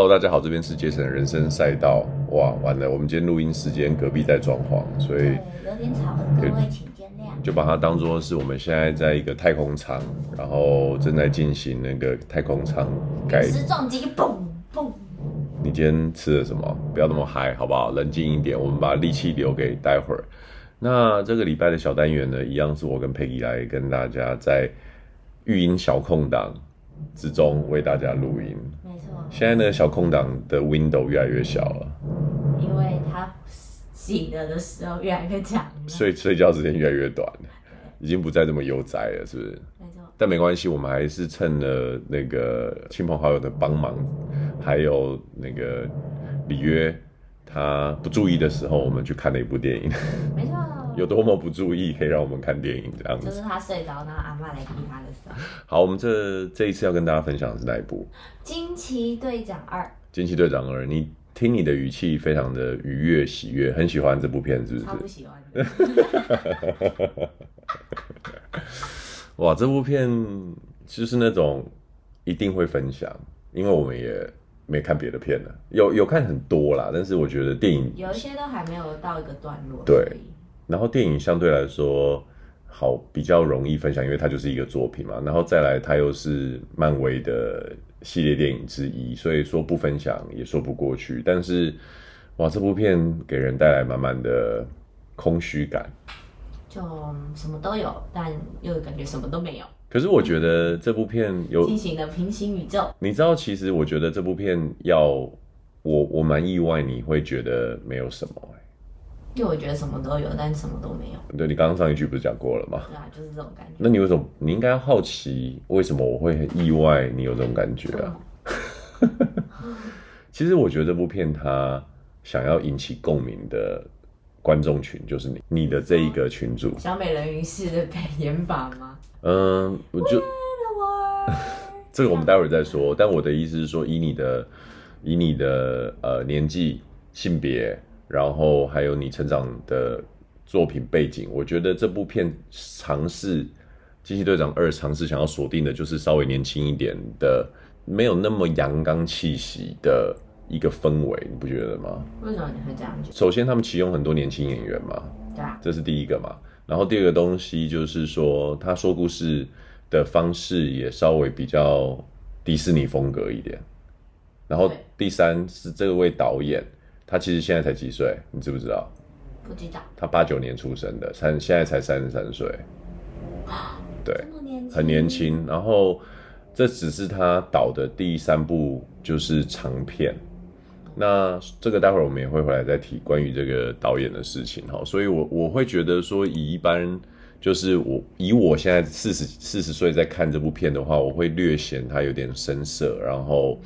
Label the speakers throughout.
Speaker 1: Hello，大家好，这边是杰森的人生赛道。哇，完了，我们今天录音时间隔壁在装潢，所以
Speaker 2: 有点吵，各位请见谅。
Speaker 1: 就把它当做是我们现在在一个太空舱，然后正在进行那个太空舱改。
Speaker 2: 时撞击，嘣嘣。
Speaker 1: 你今天吃了什么？不要那么嗨，好不好？冷静一点，我们把力气留给待会儿。那这个礼拜的小单元呢，一样是我跟 Peggy 来跟大家在育婴小空档之中为大家录音。现在呢，小空档的 window 越来越小了，
Speaker 2: 因为他醒了的时候越来越长，
Speaker 1: 睡睡觉时间越来越短，已经不再这么悠哉了，是不是？
Speaker 2: 没错。
Speaker 1: 但没关系，我们还是趁了那个亲朋好友的帮忙，还有那个里约他不注意的时候，我们去看了一部电影。
Speaker 2: 没错。
Speaker 1: 有多么不注意，可以让我们看电影这样子。
Speaker 2: 就是他睡着，然后阿妈来逼他的时候。
Speaker 1: 好，我们这这一次要跟大家分享的是哪一部？
Speaker 2: 《惊奇队长二》。
Speaker 1: 惊奇队长二，你听你的语气非常的愉悦喜悦，很喜欢这部片，是不是？
Speaker 2: 超不喜欢的。
Speaker 1: 哇，这部片就是那种一定会分享，因为我们也没看别的片了，有有看很多啦，但是我觉得电影
Speaker 2: 有一些都还没有到一个段落。
Speaker 1: 对。然后电影相对来说好比较容易分享，因为它就是一个作品嘛。然后再来，它又是漫威的系列电影之一，所以说不分享也说不过去。但是，哇，这部片给人带来满满的空虚感，
Speaker 2: 就什么都有，但又感觉什么都没有。
Speaker 1: 可是我觉得这部片有
Speaker 2: 进行了平行宇宙。
Speaker 1: 你知道，其实我觉得这部片要我我蛮意外，你会觉得没有什么。
Speaker 2: 因为我觉得什么都有，但什么都没有。
Speaker 1: 对，你刚刚上一句不是讲过了吗？
Speaker 2: 对啊，就是这种感觉。
Speaker 1: 那你为什么？你应该好奇为什么我会很意外？你有这种感觉啊？其实我觉得这部片它想要引起共鸣的观众群就是你，你的这一个群主。
Speaker 2: 小美人鱼式的表演法吗？
Speaker 1: 嗯，我就 这个我们待会儿再说。但我的意思是说，以你的以你的呃年纪、性别。然后还有你成长的作品背景，我觉得这部片尝试《惊奇队长二》尝试想要锁定的就是稍微年轻一点的，没有那么阳刚气息的一个氛围，你不觉得吗？
Speaker 2: 为什么你会这样觉得？
Speaker 1: 首先，他们启用很多年轻演员嘛，
Speaker 2: 对啊，
Speaker 1: 这是第一个嘛。然后第二个东西就是说，他说故事的方式也稍微比较迪士尼风格一点。然后第三是这位导演。他其实现在才几岁，你知不知道？
Speaker 2: 不知道。
Speaker 1: 他八九年出生的，三现在才三十三岁。对，
Speaker 2: 年
Speaker 1: 很年轻。然后这只是他导的第三部就是长片。那这个待会儿我们也会回来再提关于这个导演的事情哈。所以我我会觉得说，以一般就是我以我现在四十四十岁在看这部片的话，我会略嫌他有点生涩，然后。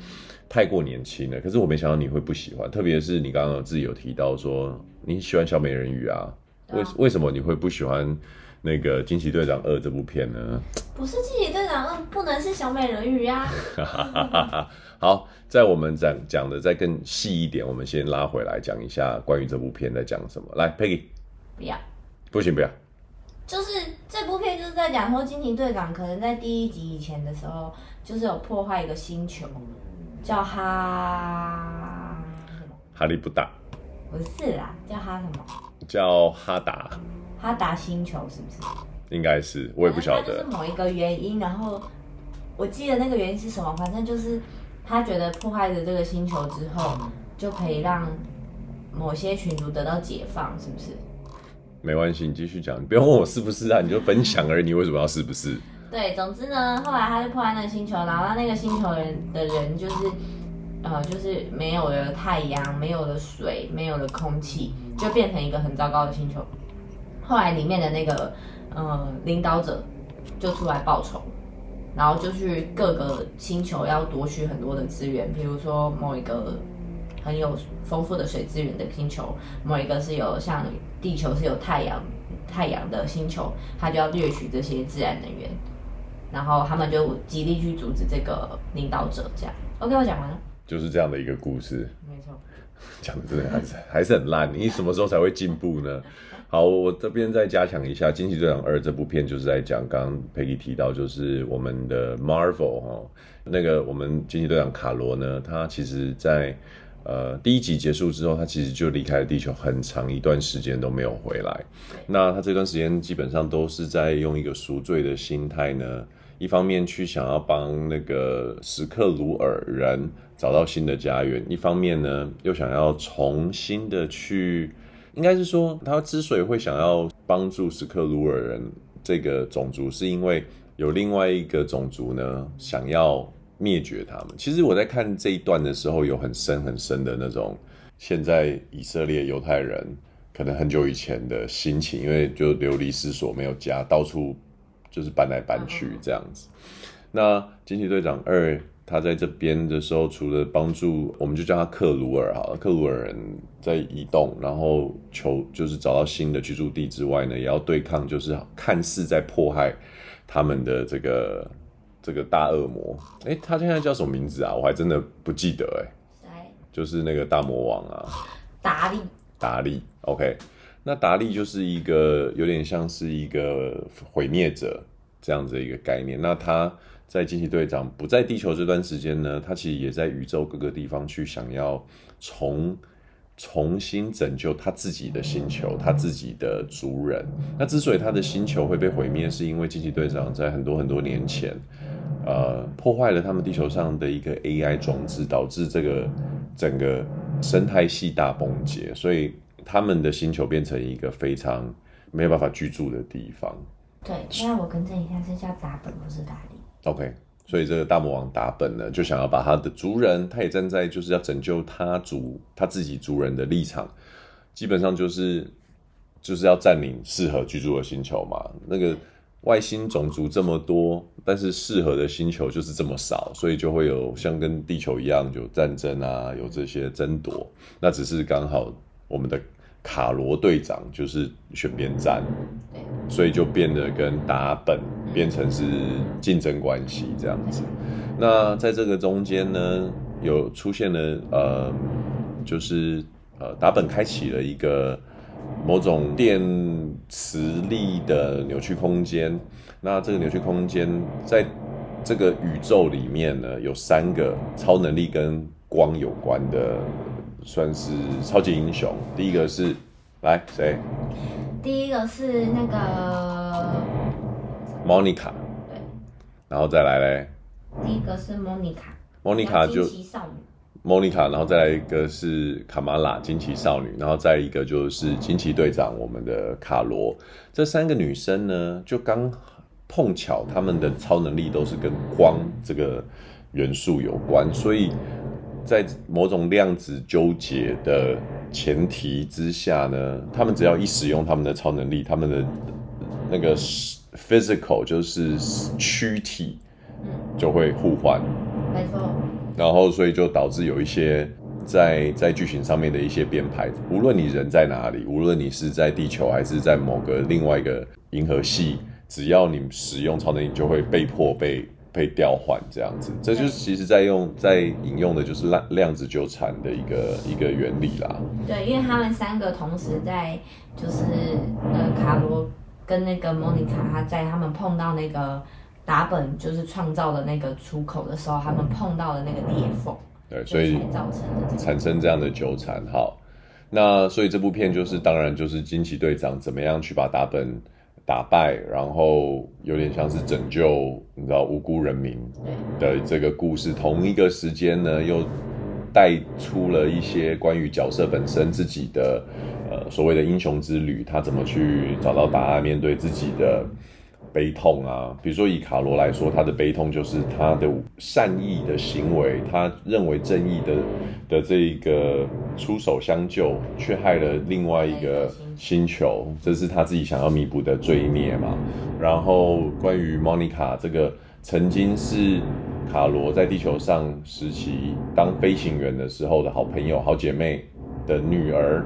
Speaker 1: 太过年轻了，可是我没想到你会不喜欢，特别是你刚刚自己有提到说你喜欢小美人鱼啊，为
Speaker 2: 啊
Speaker 1: 为什么你会不喜欢那个惊奇队长二这部片呢？
Speaker 2: 不是惊奇队长二不能是小美人鱼啊。
Speaker 1: 好，在我们讲讲的再更细一点，我们先拉回来讲一下关于这部片在讲什么。来，Peggy，
Speaker 2: 不要，
Speaker 1: 不行，不要，
Speaker 2: 就是这部片就是在讲说惊奇队长可能在第一集以前的时候，就是有破坏一个星球。叫哈什么？
Speaker 1: 哈利不达？
Speaker 2: 不是啦，叫哈什么？
Speaker 1: 叫哈达。
Speaker 2: 哈达星球是不是？
Speaker 1: 应该是，我也不晓得。
Speaker 2: 就是某一个原因，然后我记得那个原因是什么？反正就是他觉得破坏了这个星球之后，就可以让某些群族得到解放，是不是？
Speaker 1: 没关系，你继续讲，你不用问我是不是啊，你就分享而已。你为什么要是不是？
Speaker 2: 对，总之呢，后来他就破坏那个星球，然后那个星球人的人就是，呃，就是没有了太阳，没有了水，没有了空气，就变成一个很糟糕的星球。后来里面的那个，呃，领导者就出来报仇，然后就去各个星球要夺取很多的资源，比如说某一个很有丰富的水资源的星球，某一个是有像地球是有太阳太阳的星球，他就要掠取这些自然能源。然后他们就极力去阻止这个领导者，这样。OK，我讲完了。
Speaker 1: 就是这样的一个故事。
Speaker 2: 没错，
Speaker 1: 讲的真的还是还是很烂。你什么时候才会进步呢？好，我这边再加强一下，《惊奇队长二》这部片就是在讲，刚刚 Peggy 提到，就是我们的 Marvel 哈，那个我们惊奇队长卡罗呢，他其实在呃第一集结束之后，他其实就离开了地球很长一段时间都没有回来。那他这段时间基本上都是在用一个赎罪的心态呢，一方面去想要帮那个史克鲁尔人找到新的家园，一方面呢又想要重新的去。应该是说，他之所以会想要帮助史克鲁尔人这个种族，是因为有另外一个种族呢，想要灭绝他们。其实我在看这一段的时候，有很深很深的那种，现在以色列犹太人可能很久以前的心情，因为就流离失所，没有家，到处就是搬来搬去这样子。那惊奇队长二。他在这边的时候，除了帮助，我们就叫他克鲁尔哈，克鲁尔人在移动，然后求就是找到新的居住地之外呢，也要对抗，就是看似在迫害他们的这个这个大恶魔。哎，他现在叫什么名字啊？我还真的不记得哎。谁？就是那个大魔王啊。
Speaker 2: 达利。
Speaker 1: 达利。OK，那达利就是一个有点像是一个毁灭者这样子的一个概念。那他。在惊奇队长不在地球这段时间呢，他其实也在宇宙各个地方去想要重重新拯救他自己的星球，他自己的族人。那之所以他的星球会被毁灭，是因为惊奇队长在很多很多年前，呃，破坏了他们地球上的一个 AI 装置，导致这个整个生态系大崩解，所以他们的星球变成一个非常没有办法居住的地方。
Speaker 2: 对，那我更正一下，是叫达本，不是达利。
Speaker 1: OK，所以这个大魔王达本呢，就想要把他的族人，他也站在就是要拯救他族他自己族人的立场，基本上就是就是要占领适合居住的星球嘛。那个外星种族这么多，但是适合的星球就是这么少，所以就会有像跟地球一样有战争啊，有这些争夺。那只是刚好我们的。卡罗队长就是选边站，所以就变得跟达本变成是竞争关系这样子。那在这个中间呢，有出现了呃，就是呃达本开启了一个某种电磁力的扭曲空间。那这个扭曲空间在这个宇宙里面呢，有三个超能力跟光有关的。算是超级英雄。第一个是，来谁？
Speaker 2: 第一个是那个
Speaker 1: 莫妮卡。对。然后再来嘞。
Speaker 2: 第一个是莫妮卡。
Speaker 1: 莫妮卡就
Speaker 2: 惊奇少女。
Speaker 1: 莫妮卡，然后再来一个是卡玛拉惊奇少女，然后再一个就是惊奇队长我们的卡罗。这三个女生呢，就刚碰巧她们的超能力都是跟光这个元素有关，所以。在某种量子纠结的前提之下呢，他们只要一使用他们的超能力，他们的那个 physical 就是躯体就会互换，
Speaker 2: 没错。
Speaker 1: 然后所以就导致有一些在在剧情上面的一些编排，无论你人在哪里，无论你是在地球还是在某个另外一个银河系，只要你使用超能力，就会被迫被。被调换这样子，这就是其实在用在引用的就是量量子纠缠的一个一个原理啦。
Speaker 2: 对，因为他们三个同时在就是呃卡罗跟那个莫妮卡，他在他们碰到那个达本就是创造的那个出口的时候，他们碰到的那个裂缝，
Speaker 1: 对，所以
Speaker 2: 造成的
Speaker 1: 产生这样的纠缠。好，那所以这部片就是当然就是惊奇队长怎么样去把达本。打败，然后有点像是拯救，你知道无辜人民的这个故事。同一个时间呢，又带出了一些关于角色本身自己的，呃，所谓的英雄之旅，他怎么去找到答案，面对自己的。悲痛啊，比如说以卡罗来说，他的悲痛就是他的善意的行为，他认为正义的的这一个出手相救，却害了另外一个星球，这是他自己想要弥补的罪孽嘛。然后关于莫妮卡这个曾经是卡罗在地球上时期当飞行员的时候的好朋友、好姐妹的女儿。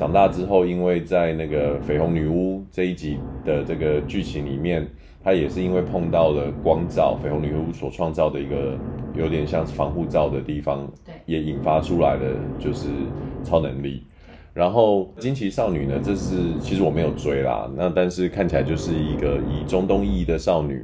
Speaker 1: 长大之后，因为在那个绯红女巫这一集的这个剧情里面，他也是因为碰到了光照，绯红女巫所创造的一个有点像是防护罩的地方，
Speaker 2: 对，
Speaker 1: 也引发出来的就是超能力。然后惊奇少女呢，这是其实我没有追啦，那但是看起来就是一个以中东裔的少女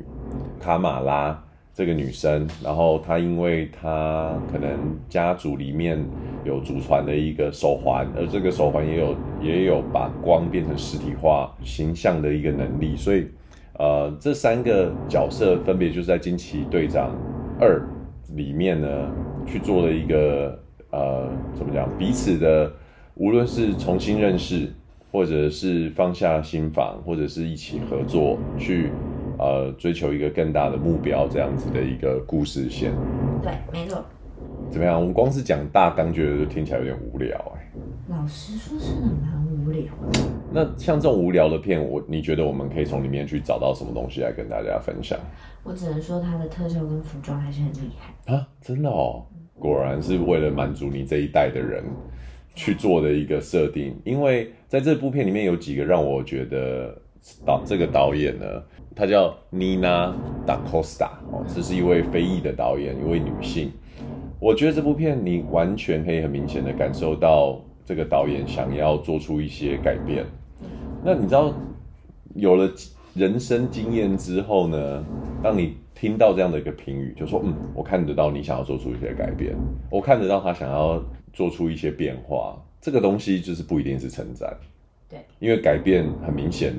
Speaker 1: 卡玛拉这个女生，然后她因为她可能家族里面有祖传的一个手环，而这个手环也有也有把光变成实体化形象的一个能力，所以呃这三个角色分别就是在惊奇队长二里面呢去做了一个呃怎么讲彼此的。无论是重新认识，或者是放下心防，或者是一起合作去，呃，追求一个更大的目标，这样子的一个故事线。
Speaker 2: 对，没错。
Speaker 1: 怎么样？我们光是讲大纲，觉得就听起来有点无聊哎。
Speaker 2: 老实说，真的，蛮无聊的。
Speaker 1: 那像这种无聊的片，我你觉得我们可以从里面去找到什么东西来跟大家分享？
Speaker 2: 我只能说，它的特效跟服装还是很厉害
Speaker 1: 啊！真的哦，果然是为了满足你这一代的人。去做的一个设定，因为在这部片里面有几个让我觉得导这个导演呢，她叫 Nina Da Costa 哦，这是一位非裔的导演，一位女性。我觉得这部片你完全可以很明显的感受到这个导演想要做出一些改变。那你知道有了人生经验之后呢，当你听到这样的一个评语，就说嗯，我看得到你想要做出一些改变，我看得到他想要。做出一些变化，这个东西就是不一定是称赞，
Speaker 2: 对，
Speaker 1: 因为改变很明显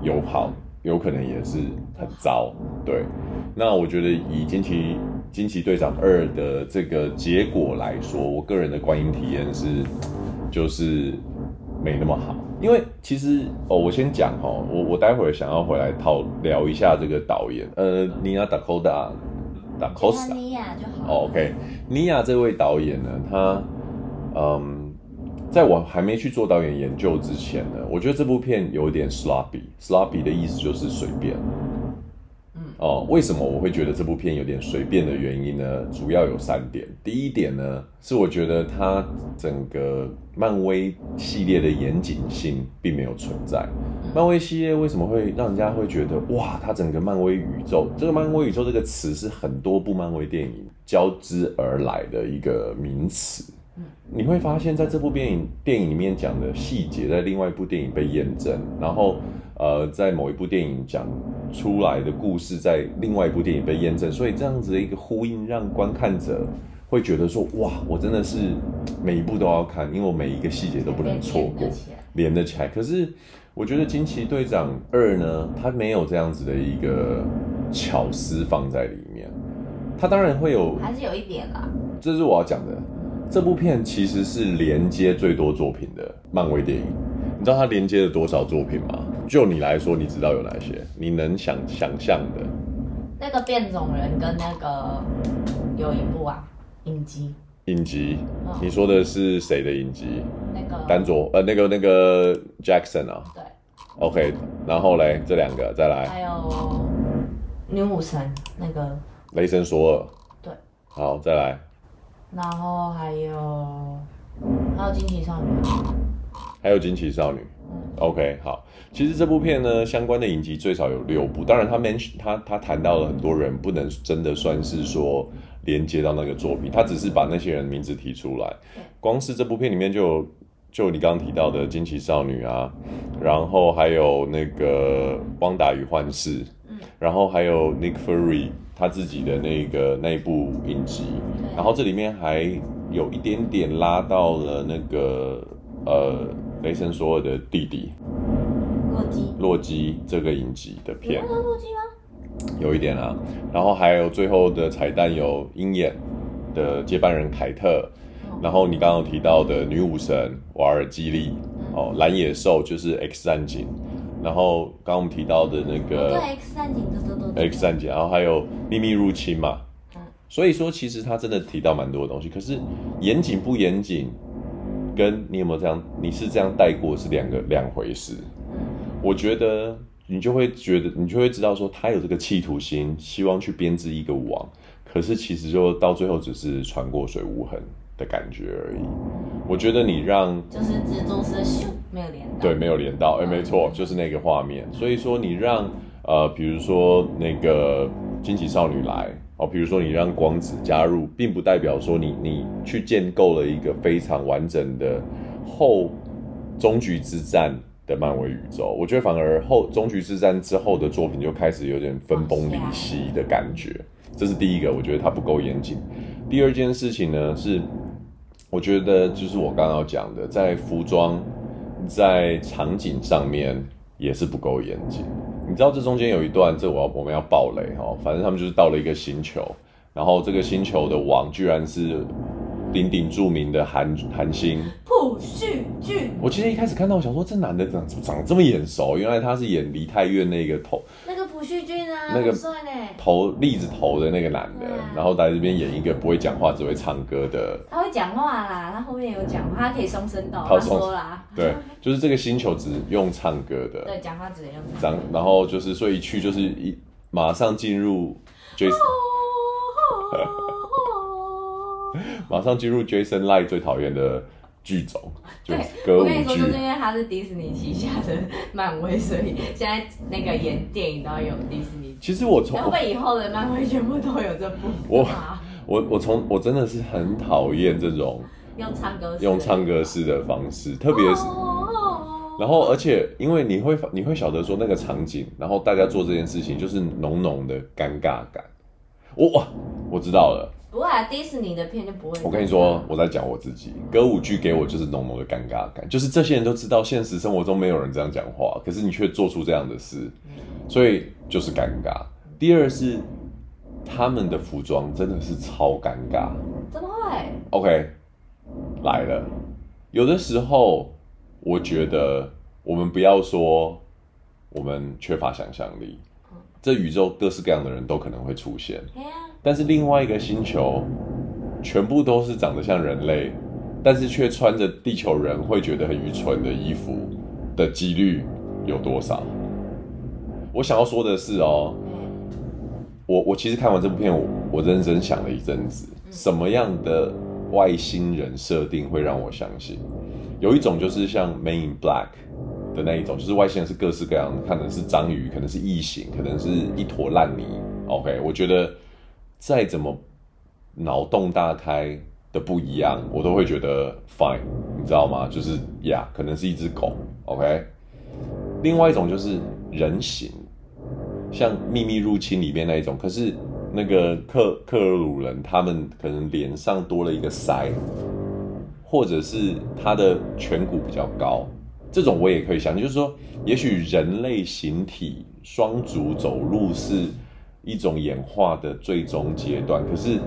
Speaker 1: 有好，有可能也是很糟，对。那我觉得以惊奇惊奇队长二的这个结果来说，我个人的观影体验是就是没那么好，因为其实哦，我先讲哦，我我待会儿想要回来讨聊一下这个导演，呃，尼亚达科达达科斯塔，尼亚就好。哦，OK，尼亚这位导演呢，他。嗯，在我还没去做导演研究之前呢，我觉得这部片有点 sloppy。sloppy 的意思就是随便。嗯，哦，为什么我会觉得这部片有点随便的原因呢？主要有三点。第一点呢，是我觉得它整个漫威系列的严谨性并没有存在。漫威系列为什么会让人家会觉得哇，它整个漫威宇宙，这个漫威宇宙这个词是很多部漫威电影交织而来的一个名词。你会发现在这部电影电影里面讲的细节，在另外一部电影被验证，然后呃，在某一部电影讲出来的故事，在另外一部电影被验证，所以这样子的一个呼应，让观看者会觉得说，哇，我真的是每一部都要看，因为我每一个细节都不能错过，连得起来。可是我觉得《惊奇队长二》呢，它没有这样子的一个巧思放在里面，它当然会有，
Speaker 2: 还是有一点啦，
Speaker 1: 这是我要讲的。这部片其实是连接最多作品的漫威电影，你知道它连接了多少作品吗？就你来说，你知道有哪些？你能想想象的？
Speaker 2: 那个变种人跟那个有一部啊，影集。
Speaker 1: 影集，哦、你说的是谁的影集？
Speaker 2: 那个
Speaker 1: 丹佐呃，那个那个 Jackson 啊。
Speaker 2: 对。
Speaker 1: OK，然后嘞，这两个再来。
Speaker 2: 还有女武神那个。
Speaker 1: 雷神索尔。
Speaker 2: 对。
Speaker 1: 好，再来。
Speaker 2: 然后还有还有惊奇少女，
Speaker 1: 还有惊奇少女。嗯，OK，好。其实这部片呢，相关的影集最少有六部。当然他 mention 他他谈到了很多人，不能真的算是说连接到那个作品，他只是把那些人名字提出来。光是这部片里面就有就你刚刚提到的惊奇少女啊，然后还有那个汪达与幻视，然后还有 Nick Fury。他自己的那个那一部影集，然后这里面还有一点点拉到了那个呃雷神索尔的弟弟。
Speaker 2: 洛基，
Speaker 1: 洛基这个影集的片，
Speaker 2: 有洛基吗？
Speaker 1: 有一点啊，然后还有最后的彩蛋有鹰眼的接班人凯特，然后你刚刚有提到的女武神瓦尔基利，哦蓝野兽就是 X 战警。然后刚刚我们提到的那个
Speaker 2: 对 X 战警
Speaker 1: X 战警，然后还有秘密入侵嘛，所以说其实他真的提到蛮多的东西，可是严谨不严谨，跟你有没有这样，你是这样带过是两个两回事。我觉得你就会觉得你就会知道说他有这个企图心，希望去编织一个网，可是其实就到最后只是船过水无痕的感觉而已。我觉得你让
Speaker 2: 就是蜘蛛丝咻没有连到，
Speaker 1: 对，没有连到，哎，没错，就是那个画面。所以说你让呃，比如说那个惊奇少女来哦，比如说你让光子加入，并不代表说你你去建构了一个非常完整的后终局之战的漫威宇宙。我觉得反而后终局之战之后的作品就开始有点分崩离析的感觉，这是第一个，我觉得它不够严谨。第二件事情呢是，我觉得就是我刚刚讲的，在服装、在场景上面也是不够严谨。你知道这中间有一段，这我要我们要爆雷哈，反正他们就是到了一个星球，然后这个星球的王居然是鼎鼎著名的韩韩星
Speaker 2: 朴叙俊。
Speaker 1: 我其实一开始看到，我想说这男的长怎么长得这么眼熟？原来他是演梨泰院那个头。
Speaker 2: 那个朴叙俊啊，
Speaker 1: 那
Speaker 2: 个
Speaker 1: 头栗子头的那个男的，
Speaker 2: 啊、
Speaker 1: 然后来这边演一个不会讲话只会唱歌的。
Speaker 2: 他会讲话啦，他后面有讲话，他可以松声道。
Speaker 1: 他
Speaker 2: 说啦，
Speaker 1: 对，就是这个星球只用唱歌的。
Speaker 2: 对，讲话只能用。
Speaker 1: 然然后就是，所以一去就是一马上进入 Jason，马上进入 Jason Light 最讨厌的。剧种，对，歌舞剧。我跟你说，就是因为它是迪士尼旗下的漫威，所以现在那个演电影都要有迪士尼。其实我从，会不会以后的漫威全部都有这部？我我我从我真的是很讨厌这种用唱歌用唱歌式的方式，特别是，然后而且因为你会你会晓得说那个场景，然后大家做这件事情就是浓浓的尴尬感。我哇，我知道了。不会啊，迪士尼的片就不会。我跟你说，我在讲我自己，歌舞剧给我就是浓浓的尴尬感，就是这些人都知道现实生活中没有人这样讲话，可是你却做出这样的事，所以就是尴尬。第二是他们的服装真的是超尴尬，怎么会？OK，来了，有的时候我觉得我们不要说我们缺乏想象力，这宇宙各式各样的人都可能会出现。但是另外一个星球，全部都是长得像人类，但是却穿着地球人会觉得很愚蠢的衣服的几率有多少？我想要说的是哦，我我其实看完这部片，我我认真想了一阵子，什么样的外星人设定会让我相信？有一种就是像《Men in Black》的那一种，就是外星人是各式各样的，可能是章鱼，可能是异形，可能是一坨烂泥。OK，我觉得。再怎么脑洞大开的不一样，我都会觉得 fine，你知道吗？就是呀可能是一只狗，OK。另外一种就是人形，像《秘密入侵》里面那一种，可是那个克克尔鲁人他们可能脸上多了一个腮，或者是他的颧骨比较高，这种我也可以想，就是说，也许人类形体双足走路是。一种演化的最终阶段，可是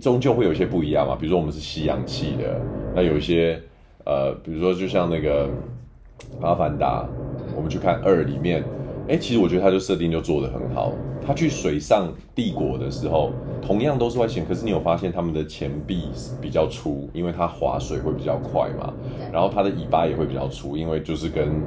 Speaker 1: 终究会有些不一样嘛。比如说我们是吸氧气的，那有一些呃，比如说就像那个《阿凡达》，我们去看二里面，哎，其实我觉得他就设定就做得很好。他去水上帝国的时候，同样都是外星人，可是你有发现他们的前臂比较粗，因为它划水会比较快嘛。然后它的尾巴也会比较粗，因为就是跟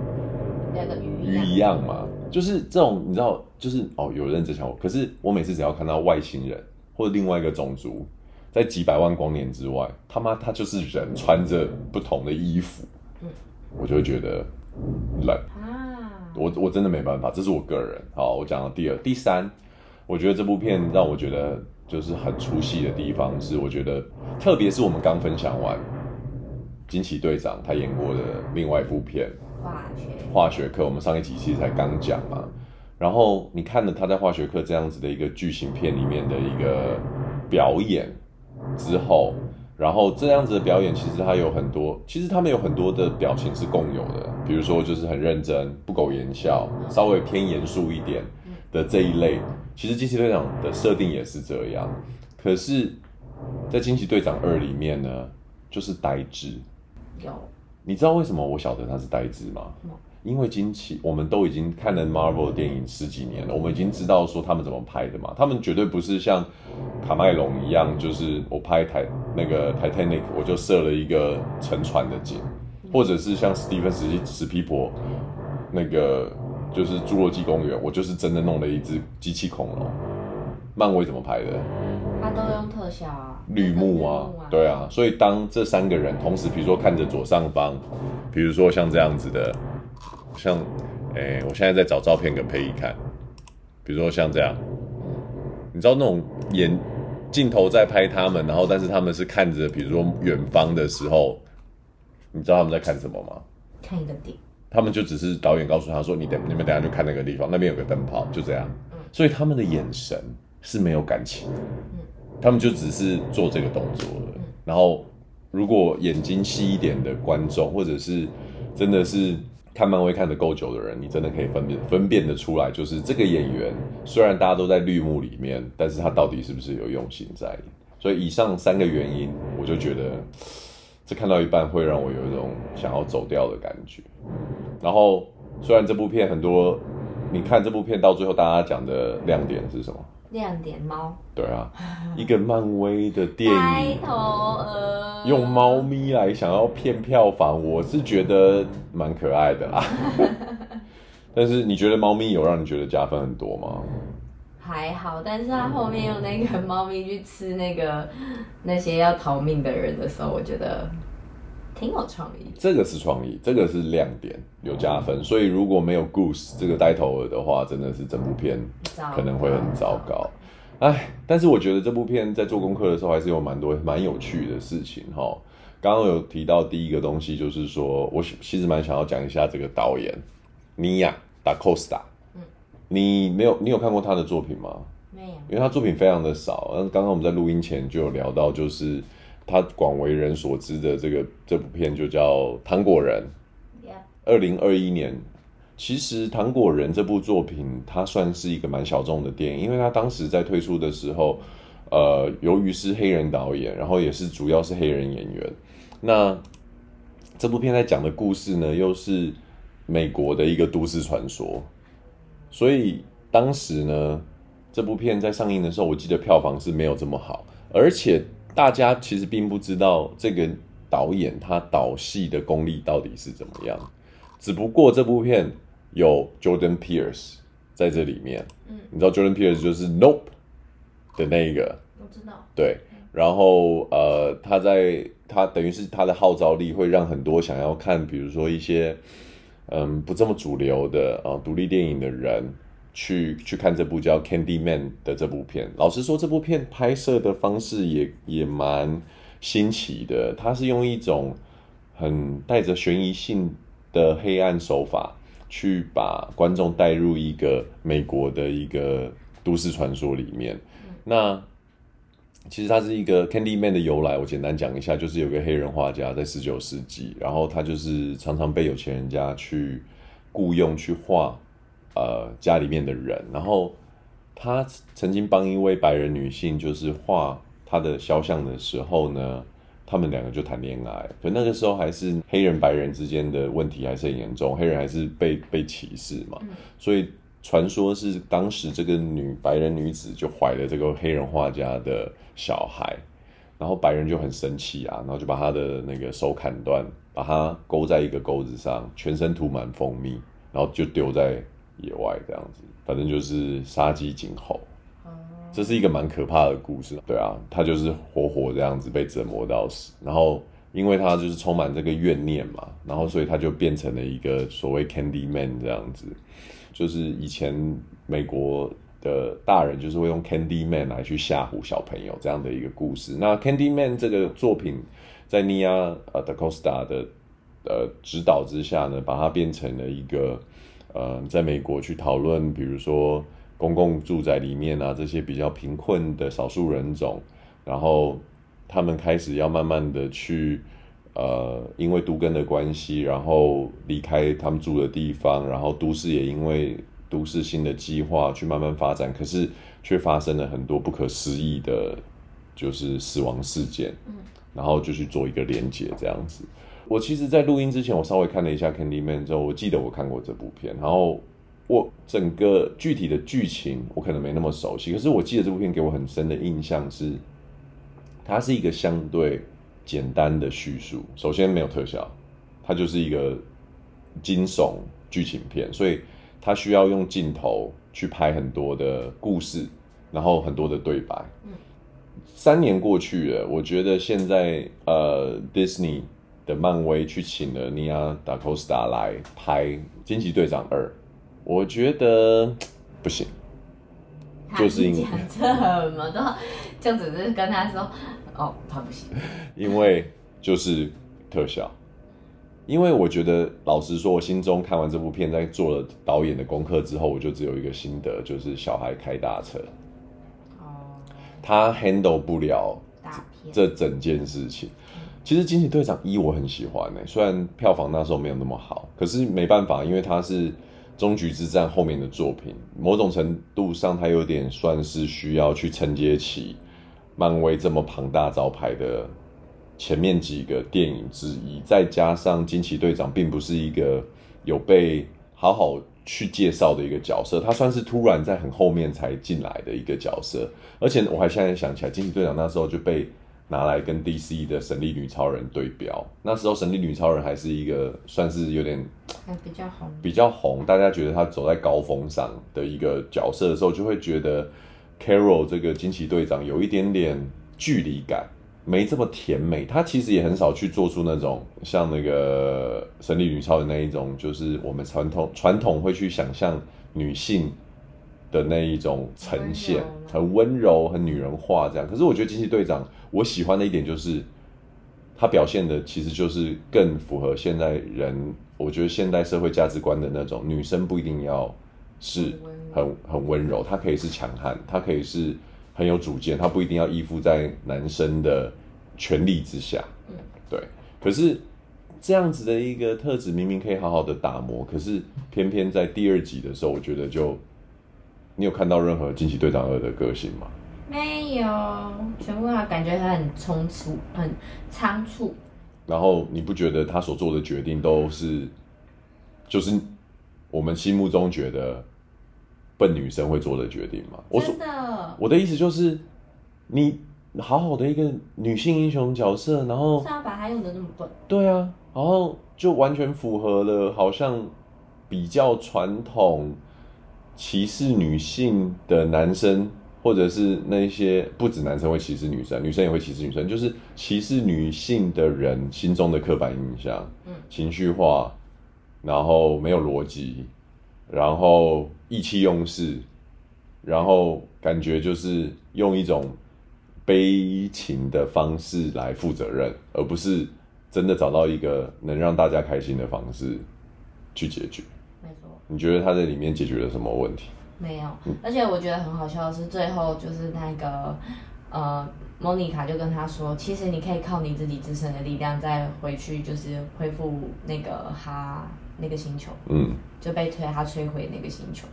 Speaker 1: 鱼一样嘛。就是这种，你知道，就是哦，有认真想我。可是我每次只要看到外星人或者另外一个种族，在几百万光年之外，他妈他就是人穿着不同的衣服，我就会觉得冷啊。我我真的没办法，这是我个人。好，我讲到第二、第三，我觉得这部片让我觉得就是很出戏的地方是，我觉得特别是我们刚分享完惊奇队长他演过的另外一部片。化学化学课，我们上一集其实才刚讲嘛。然后你看了他在化学课这样子的一个剧情片里面的一个表演之后，然后这样子的表演其实他有很多，其实他们有很多的表情是共有的，比如说就是很认真、不苟言笑、稍微偏严肃一点的这一类。其实惊奇队长的设定也是这样，可是，在惊奇队长二里面呢，就是呆滞。有。你知道为什么我晓得他是呆滞吗？因为惊奇，我们都已经看了 Marvel 的电影十几年了，我们已经知道说他们怎么拍的嘛。他们绝对不是像卡麦隆一样，就是我拍台那个 Titanic，我就设了一个沉船的景，或者是像史蒂芬史史皮伯那个就是侏罗纪公园，我就是真的弄了一只机器恐龙。漫威怎么拍的？他都用特效啊，绿幕啊对啊。所以当这三个人同时，比如说看着左上方，比如说像这样子的，像哎，我现在在找照片给佩仪看，比如说像这样，你知道那种眼镜头在拍他们，然后但是他们是看着，比如说远方的时候，你知道他们在看什么吗？
Speaker 2: 看一个点。
Speaker 1: 他们就只是导演告诉他说：“你等你们等下就看那个地方，那边有个灯泡，就这样。”所以他们的眼神是没有感情的，他们就只是做这个动作了。然后，如果眼睛细一点的观众，或者是真的是看漫威看得够久的人，你真的可以分辨分辨得出来，就是这个演员虽然大家都在绿幕里面，但是他到底是不是有用心在？所以以上三个原因，我就觉得。这看到一半会让我有一种想要走掉的感觉。然后，虽然这部片很多，你看这部片到最后，大家讲的亮点是什么？
Speaker 2: 亮点猫。
Speaker 1: 对啊，一个漫威的电影，
Speaker 2: 头鹅
Speaker 1: 用猫咪来想要骗票房，我是觉得蛮可爱的啦。但是你觉得猫咪有让你觉得加分很多吗？
Speaker 2: 还好，但是他后面用那个猫咪去吃那个那些要逃命的人的时候，我觉得挺有创意。
Speaker 1: 这个是创意，这个是亮点，有加分。所以如果没有 Goose 这个呆头鹅的话，真的是整部片可能会很糟糕。哎，但是我觉得这部片在做功课的时候，还是有蛮多蛮有趣的事情哈。刚刚有提到第一个东西，就是说我其实蛮想要讲一下这个导演尼亚达科斯塔。你没有，你有看过他的作品吗？
Speaker 2: 没有，
Speaker 1: 因为他作品非常的少。刚刚我们在录音前就有聊到，就是他广为人所知的这个这部片就叫《糖果人》。二零二一年，其实《糖果人》这部作品，它算是一个蛮小众的电影，因为它当时在推出的时候，呃，由于是黑人导演，然后也是主要是黑人演员。那这部片在讲的故事呢，又是美国的一个都市传说。所以当时呢，这部片在上映的时候，我记得票房是没有这么好，而且大家其实并不知道这个导演他导戏的功力到底是怎么样。只不过这部片有 Jordan Pierce 在这里面，嗯，你知道 Jordan Pierce 就是 Nope 的那一个，
Speaker 2: 我知道，
Speaker 1: 对，然后呃，他在他等于是他的号召力会让很多想要看，比如说一些。嗯，不这么主流的啊，独立电影的人去去看这部叫《Candyman》的这部片。老实说，这部片拍摄的方式也也蛮新奇的。它是用一种很带着悬疑性的黑暗手法，去把观众带入一个美国的一个都市传说里面。那其实它是一个 Candyman 的由来，我简单讲一下，就是有个黑人画家在十九世纪，然后他就是常常被有钱人家去雇佣去画，呃，家里面的人，然后他曾经帮一位白人女性就是画她的肖像的时候呢，他们两个就谈恋爱，可那个时候还是黑人白人之间的问题还是很严重，黑人还是被被歧视嘛，所以。传说是当时这个女白人女子就怀了这个黑人画家的小孩，然后白人就很生气啊，然后就把他的那个手砍断，把他勾在一个钩子上，全身涂满蜂蜜，然后就丢在野外这样子，反正就是杀鸡儆猴。这是一个蛮可怕的故事，对啊，他就是活活这样子被折磨到死，然后因为他就是充满这个怨念嘛，然后所以他就变成了一个所谓 Candy Man 这样子。就是以前美国的大人就是会用 Candy Man 来去吓唬小朋友这样的一个故事。那 Candy Man 这个作品在尼亚呃达科斯塔的呃指导之下呢，把它变成了一个呃在美国去讨论，比如说公共住宅里面啊这些比较贫困的少数人种，然后他们开始要慢慢的去。呃，因为都根的关系，然后离开他们住的地方，然后都市也因为都市新的计划去慢慢发展，可是却发生了很多不可思议的，就是死亡事件。嗯，然后就去做一个连结这样子。我其实，在录音之前，我稍微看了一下《Candyman》之后，我记得我看过这部片，然后我整个具体的剧情我可能没那么熟悉，可是我记得这部片给我很深的印象是，它是一个相对。简单的叙述，首先没有特效，它就是一个惊悚剧情片，所以它需要用镜头去拍很多的故事，然后很多的对白。三年过去了，我觉得现在呃，Disney 的漫威去请了尼亚达科斯塔来拍《惊奇队长二》，我觉得不行，就是因为
Speaker 2: 讲这么多，就只是跟他说，哦，他不行，
Speaker 1: 因为就是特效。因为我觉得，老实说，我心中看完这部片，在做了导演的功课之后，我就只有一个心得，就是小孩开大车，哦，他 handle 不了这整件事情。其实《惊奇队长一》我很喜欢呢，虽然票房那时候没有那么好，可是没办法，因为它是终局之战后面的作品，某种程度上，它有点算是需要去承接起漫威这么庞大招牌的。前面几个电影之一，再加上惊奇队长并不是一个有被好好去介绍的一个角色，他算是突然在很后面才进来的一个角色。而且我还现在想起来，惊奇队长那时候就被拿来跟 DC 的神力女超人对标。那时候神力女超人还是一个算是有点
Speaker 2: 比较红，
Speaker 1: 比较红，大家觉得她走在高峰上的一个角色的时候，就会觉得 Carol 这个惊奇队长有一点点距离感。没这么甜美，她其实也很少去做出那种像那个神力女超人那一种，就是我们传统传统会去想象女性的那一种呈现，很温柔、很女人化这样。可是我觉得惊奇队长，我喜欢的一点就是他表现的其实就是更符合现代人，我觉得现代社会价值观的那种女生不一定要是很很温柔，她可以是强悍，她可以是。很有主见，她不一定要依附在男生的权力之下。嗯，对。可是这样子的一个特质，明明可以好好的打磨，可是偏偏在第二集的时候，我觉得就你有看到任何惊奇队长二的个性吗？
Speaker 2: 没有，全部他感觉他很匆促，很仓促。
Speaker 1: 然后你不觉得他所做的决定都是，就是我们心目中觉得。笨女生会做的决定吗？
Speaker 2: 真的，
Speaker 1: 我，我的意思就是，你好好的一个女性英雄角色，然后
Speaker 2: 是要把她用的那么笨？
Speaker 1: 对啊，然后就完全符合了，好像比较传统歧视女性的男生，或者是那些不止男生会歧视女生，女生也会歧视女生，就是歧视女性的人心中的刻板印象，嗯，情绪化，然后没有逻辑。然后意气用事，然后感觉就是用一种悲情的方式来负责任，而不是真的找到一个能让大家开心的方式去解决。
Speaker 2: 没错。
Speaker 1: 你觉得他在里面解决了什么问题？
Speaker 2: 没有。而且我觉得很好笑的是，最后就是那个呃，莫妮卡就跟他说，其实你可以靠你自己自身的力量再回去，就是恢复那个哈。那个星球，嗯，就被推他摧毁那个星球，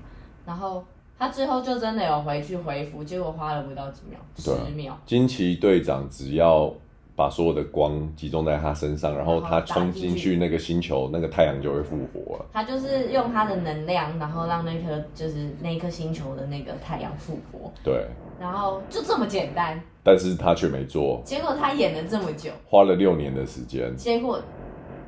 Speaker 2: 然后他最后就真的有回去恢复，结果花了不到几秒，十秒。惊
Speaker 1: 奇队长只要把所有的光集中在他身上，然后他冲进去那个星球，那个太阳就会复活了。
Speaker 2: 他就是用他的能量，然后让那颗就是那颗星球的那个太阳复活。
Speaker 1: 对，
Speaker 2: 然后就这么简单，
Speaker 1: 但是他却没做。
Speaker 2: 结果他演了这么久，
Speaker 1: 花了六年的时间，
Speaker 2: 结果。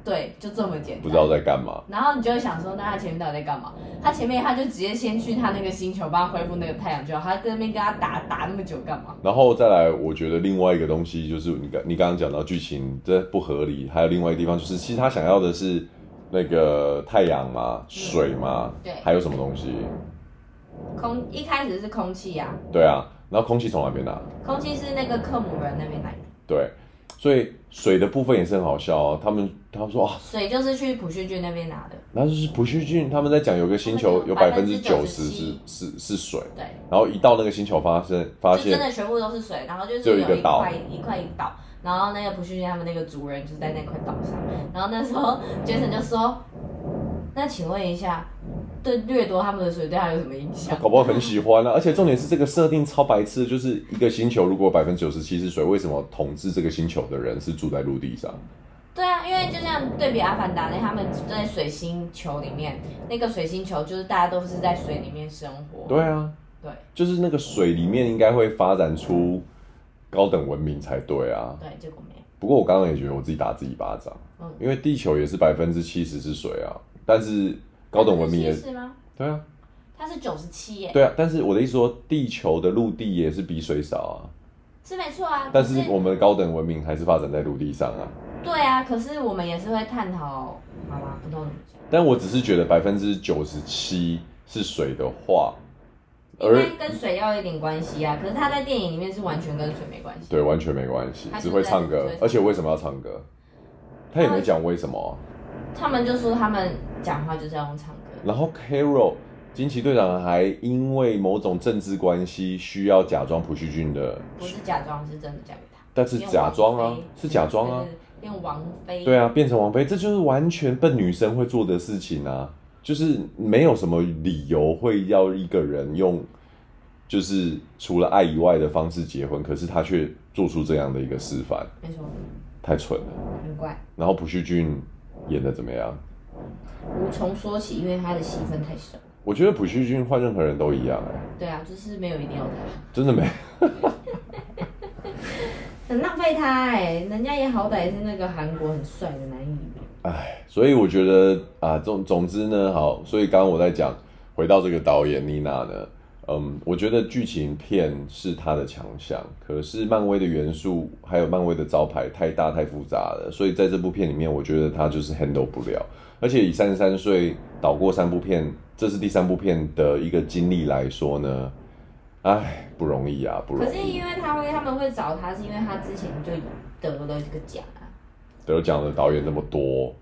Speaker 2: 对，就这么简单。
Speaker 1: 不知道在干嘛。
Speaker 2: 然后你就会想说，那他前面到底在干嘛？他前面他就直接先去他那个星球，帮他恢复那个太阳就好。他在那边跟他打打那么久干嘛？
Speaker 1: 然后再来，我觉得另外一个东西就是你刚你刚刚讲到剧情这不合理，还有另外一个地方就是，其实他想要的是那个太阳嘛，水嘛，
Speaker 2: 对，
Speaker 1: 还有什么东西？
Speaker 2: 空一开始是空气啊。
Speaker 1: 对啊，然后空气从哪边拿？
Speaker 2: 空气是那个克姆人那边来的。
Speaker 1: 对。所以水的部分也是很好笑哦。他们他们说啊，
Speaker 2: 水就是去普旭郡那边拿的。
Speaker 1: 那就是普旭郡他们在讲有个星球有百分之九十是是是水。
Speaker 2: 对。
Speaker 1: 然后一到那个星球发生发现
Speaker 2: 真的全部都是水，然后就是有一块一块一块岛，然后那个普旭俊他们那个族人就在那块岛上，然后那时候杰森就说，那请问一下。对，掠夺他们的水对他有什么影响？
Speaker 1: 他搞不好很喜欢啊！而且重点是这个设定超白痴，就是一个星球如果百分之九十七是水，为什么统治这个星球的人是住在陆地上？
Speaker 2: 对啊，因为就像对比阿凡达那，他们在水星球里面，那个水星球就是大家都是在水里面生活。
Speaker 1: 对啊，
Speaker 2: 对，
Speaker 1: 就是那个水里面应该会发展出高等文明才对啊。
Speaker 2: 对，结果没有。
Speaker 1: 不过我刚刚也觉得我自己打自己一巴掌，嗯，因为地球也是百分之七十是水啊，但是。高等文明也
Speaker 2: 是吗？
Speaker 1: 对啊，
Speaker 2: 它是九十七耶。
Speaker 1: 对啊，但是我的意思说，地球的陆地也是比水少啊。
Speaker 2: 是没错啊。
Speaker 1: 但是我们的高等文明还是发展在陆地上啊。
Speaker 2: 对啊，可是我们也是会探讨，好吧，不懂。
Speaker 1: 但我只是觉得百分之九十七是水的话，
Speaker 2: 应该跟水要有点关系啊。可是他在电影里面是完全跟水没关系。
Speaker 1: 对，完全没关系，只会唱歌。而且为什么要唱歌？他也没讲为什么啊。
Speaker 2: 他们就说他们讲话就是要用唱歌。
Speaker 1: 然后 Carol 惊奇队长还因为某种政治关系需要假装朴叙俊的，
Speaker 2: 不是假装，是真的嫁给他。
Speaker 1: 但是假装啊，是假装啊，
Speaker 2: 变王妃。
Speaker 1: 对啊，变成王妃，这就是完全笨女生会做的事情啊。就是没有什么理由会要一个人用，就是除了爱以外的方式结婚，可是他却做出这样的一个示范。
Speaker 2: 没错，
Speaker 1: 太蠢了，
Speaker 2: 很怪。
Speaker 1: 然后朴叙俊演的怎么样？
Speaker 2: 无从说起，因为他的戏份太少。
Speaker 1: 我觉得朴叙俊换任何人都一样哎、欸。
Speaker 2: 对啊，就是没有一定要他。
Speaker 1: 真的没。
Speaker 2: 很浪费他哎、欸，人家也好歹是那个韩国很帅的男演员。
Speaker 1: 哎，所以我觉得啊，总总之呢，好，所以刚刚我在讲，回到这个导演妮娜呢，嗯，我觉得剧情片是他的强项，可是漫威的元素还有漫威的招牌太大太复杂了，所以在这部片里面，我觉得他就是 handle 不了，而且以三十三岁导过三部片，这是第三部片的一个经历来说呢，哎，不容易啊，不容易。
Speaker 2: 可是因为他会他们会找他，是因为他之前就得了这个奖啊。
Speaker 1: 得奖的导演那么多，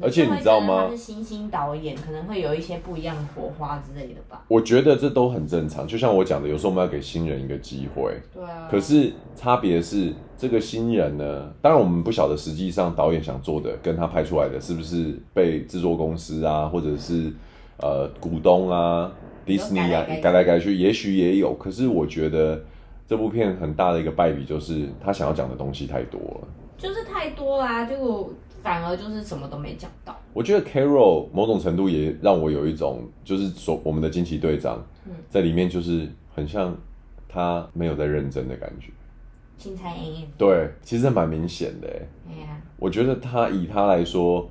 Speaker 1: 而且你知道
Speaker 2: 吗？是新兴导演，可能会有一些不一样的火花之类的吧。
Speaker 1: 我觉得这都很正常，就像我讲的，有时候我们要给新人一个机会。
Speaker 2: 对啊。
Speaker 1: 可是差别是，这个新人呢，当然我们不晓得实际上导演想做的跟他拍出来的是不是被制作公司啊，或者是呃股东啊，迪士尼啊改来改去，也许也有。可是我觉得这部片很大的一个败笔就是他想要讲的东西太多了。
Speaker 2: 就是太多啦，结果反而就是什么都没讲到。
Speaker 1: 我觉得 Carol 某种程度也让我有一种，就是说我们的惊奇队长，在里面就是很像他没有在认真的感
Speaker 2: 觉，青菜。
Speaker 1: 对，其实蛮明显的。
Speaker 2: 哎呀，
Speaker 1: 我觉得他以他来说，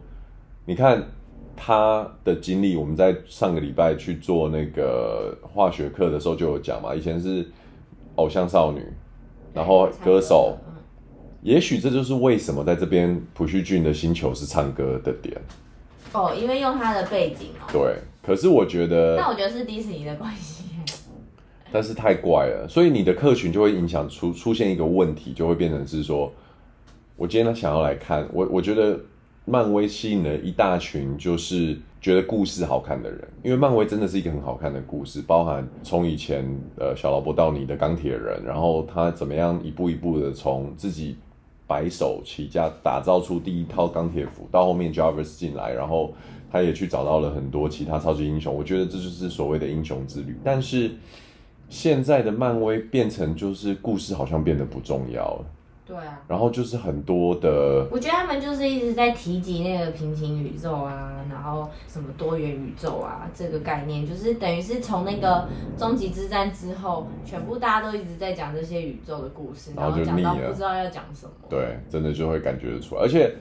Speaker 1: 你看他的经历，我们在上个礼拜去做那个化学课的时候就有讲嘛，以前是偶像少女，然后歌手。也许这就是为什么在这边朴叙俊的星球是唱歌的点
Speaker 2: 哦，因为用他的背景哦。
Speaker 1: 对，可是我觉得，
Speaker 2: 那我觉得是迪士尼的关系。
Speaker 1: 但是太怪了，所以你的客群就会影响出出现一个问题，就会变成是说，我今天呢想要来看我，我觉得漫威吸引了一大群就是觉得故事好看的人，因为漫威真的是一个很好看的故事，包含从以前呃小劳勃到你的钢铁人，然后他怎么样一步一步的从自己。白手起家打造出第一套钢铁服，到后面 Jarvis 进来，然后他也去找到了很多其他超级英雄。我觉得这就是所谓的英雄之旅。但是现在的漫威变成就是故事好像变得不重要了。
Speaker 2: 对啊，
Speaker 1: 然后就是很多的，
Speaker 2: 我觉得他们就是一直在提及那个平行宇宙啊，然后什么多元宇宙啊，这个概念就是等于是从那个终极之战之后，全部大家都一直在讲这些宇宙的故事，然后讲到不知道要讲什么。
Speaker 1: 对，真的就会感觉得出来。而且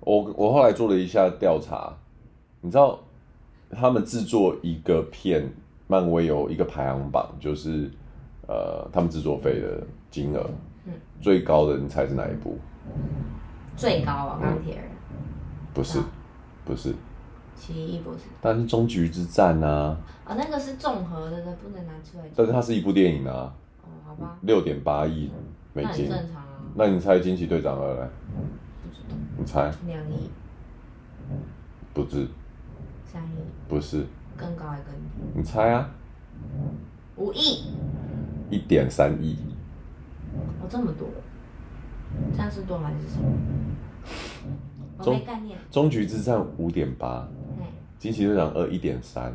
Speaker 1: 我我后来做了一下调查，你知道他们制作一个片，漫威有一个排行榜，就是呃他们制作费的金额。嗯、最高的，你猜是哪一部？
Speaker 2: 最高啊，钢铁人。
Speaker 1: 不是，不是。
Speaker 2: 奇异博士。
Speaker 1: 但是终局之战呢、啊？
Speaker 2: 啊、哦，那个是综合的，不能拿出来。
Speaker 1: 但是它是一部电影啊。
Speaker 2: 哦，好吧。六
Speaker 1: 点八亿美金，
Speaker 2: 正常啊。
Speaker 1: 那你猜《惊奇队长二》呢？
Speaker 2: 不知道。
Speaker 1: 你猜？
Speaker 2: 两亿。
Speaker 1: 不是。
Speaker 2: 三亿。
Speaker 1: 不是。
Speaker 2: 更高还更低？
Speaker 1: 你猜啊。
Speaker 2: 五亿。
Speaker 1: 一点三亿。
Speaker 2: 哦，这么多，这样是多还是少？我没概念。
Speaker 1: 终局之战五点八，惊奇队长二一点三，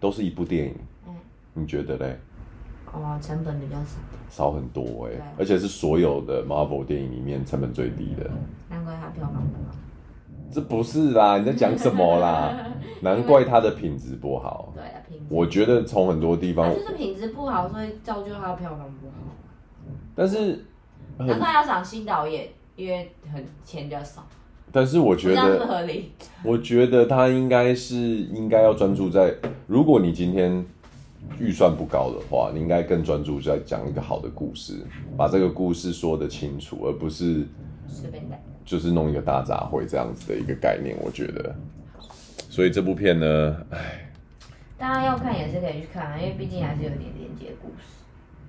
Speaker 1: 都是一部电影。你觉得嘞？
Speaker 2: 哦，成本比较少。
Speaker 1: 少很多哎、欸，而且是所有的 Marvel 电影里面成本最低的。
Speaker 2: 难怪它票房不好。
Speaker 1: 这不是啦，你在讲什么啦？难怪它的品质不好。
Speaker 2: 对啊，品质。
Speaker 1: 我觉得从很多地方，
Speaker 2: 就是品质不好，所以造就它的票房不好。
Speaker 1: 但是，
Speaker 2: 难怪要找新导演，因为很钱比较少。
Speaker 1: 但是我觉得，
Speaker 2: 合理。
Speaker 1: 我觉得他应该是应该要专注在，如果你今天预算不高的话，你应该更专注在讲一个好的故事，把这个故事说得清楚，而不是随便的，就是弄一个大杂烩这样子的一个概念。我觉得，所以这部片呢，唉，
Speaker 2: 大家要看也是可以去看啊，因为毕竟还是有点连接故事。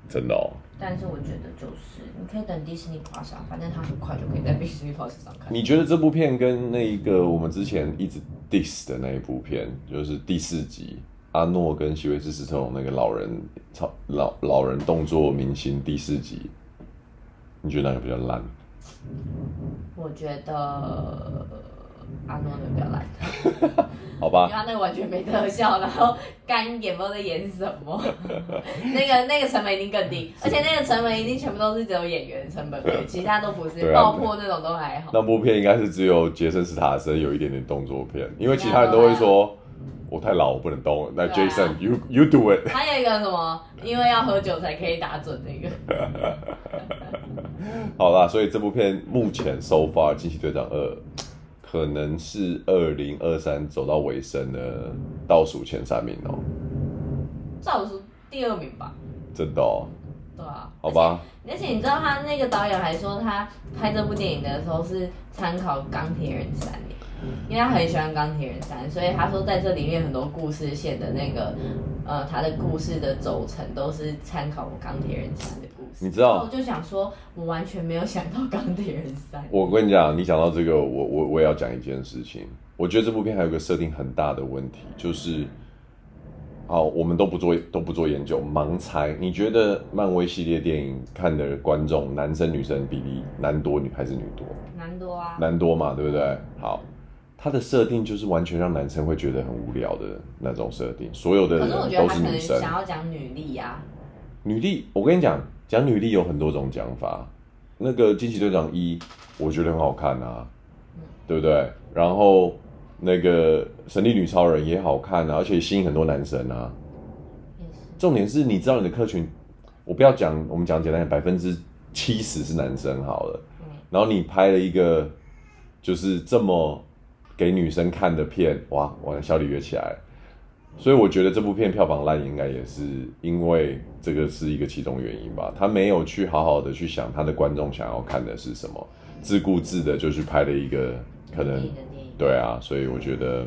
Speaker 1: 真的哦。
Speaker 2: 但是我觉得就是你可以等 Disney Plus 上，反正它很快就可以在 Disney Plus 上看。
Speaker 1: 你觉得这部片跟那一个我们之前一直 diss 的那一部片，就是第四集阿诺跟席维斯史特龙那个老人超老老人动作明星第四集，你觉得哪个比较烂？
Speaker 2: 我觉得。阿诺的比较烂，
Speaker 1: 好吧，
Speaker 2: 因为他那个完全没特效，然后干演不知道在演什么，那个那个成本一定更低，而且那个成本一定全部都是只有演员成本，其他都不是，爆破那种都还好。
Speaker 1: 那部片应该是只有杰森·斯塔森有一点点动作片，因为其他人都会说我太老，我不能动。那 Jason，you、啊、you do it。
Speaker 2: 还有一个什么，因为要喝酒才可以打准那个。
Speaker 1: 好啦，所以这部片目前 so far《惊奇队长二》。可能是二零二三走到尾声的倒数前三名哦，
Speaker 2: 倒数第二名吧。
Speaker 1: 真的哦。
Speaker 2: 对啊。
Speaker 1: 好吧。
Speaker 2: 而且，而且你知道他那个导演还说他拍这部电影的时候是参考《钢铁人三》，因为他很喜欢《钢铁人三》，所以他说在这里面很多故事线的那个呃他的故事的走程都是参考《钢铁人三》的。
Speaker 1: 你知道，
Speaker 2: 我就想说，我完全没有想到钢铁人三。
Speaker 1: 我跟你讲，你讲到这个，我我我也要讲一件事情。我觉得这部片还有个设定很大的问题，就是，好，我们都不做都不做研究，盲猜。你觉得漫威系列电影看的观众，男生女生比例男多女还是女多？
Speaker 2: 男多啊。
Speaker 1: 男多嘛，对不对？好，它的设定就是完全让男生会觉得很无聊的那种设定，所有的人都是女生。可是我觉得他可能
Speaker 2: 想要讲女力呀、啊。
Speaker 1: 女力，我跟你讲。讲女力有很多种讲法，那个惊奇队长一，我觉得很好看啊，对不对？然后那个神力女超人也好看啊，而且吸引很多男生啊。重点是，你知道你的客群，我不要讲，我们讲简单，百分之七十是男生好了。然后你拍了一个就是这么给女生看的片，哇，我的效率约起来了。所以我觉得这部片票房烂，应该也是因为这个是一个其中原因吧。他没有去好好的去想他的观众想要看的是什么，自顾自的就去拍了一个可能，对啊，所以我觉得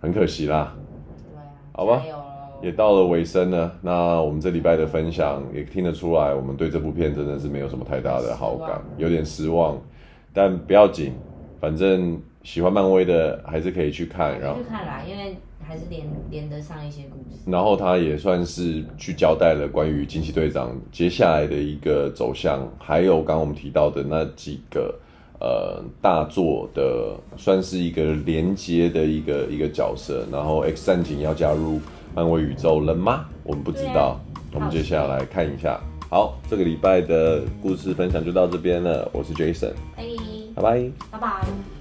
Speaker 1: 很可惜啦。好吧，也到了尾声了。那我们这礼拜的分享也听得出来，我们对这部片真的是没有什么太大的好感，有点失望。但不要紧，反正喜欢漫威的还是可以去看。然后
Speaker 2: 去看啦，因为。还是连连得上一些故事，
Speaker 1: 然后他也算是去交代了关于惊奇队长接下来的一个走向，还有刚刚我们提到的那几个呃大作的，算是一个连接的一个一个角色。然后 X 战警要加入漫威宇宙了吗？我们不知道，我们接下来看一下。好，这个礼拜的故事分享就到这边了。我是 Jason，
Speaker 2: 嘿，
Speaker 1: 拜拜，
Speaker 2: 拜拜。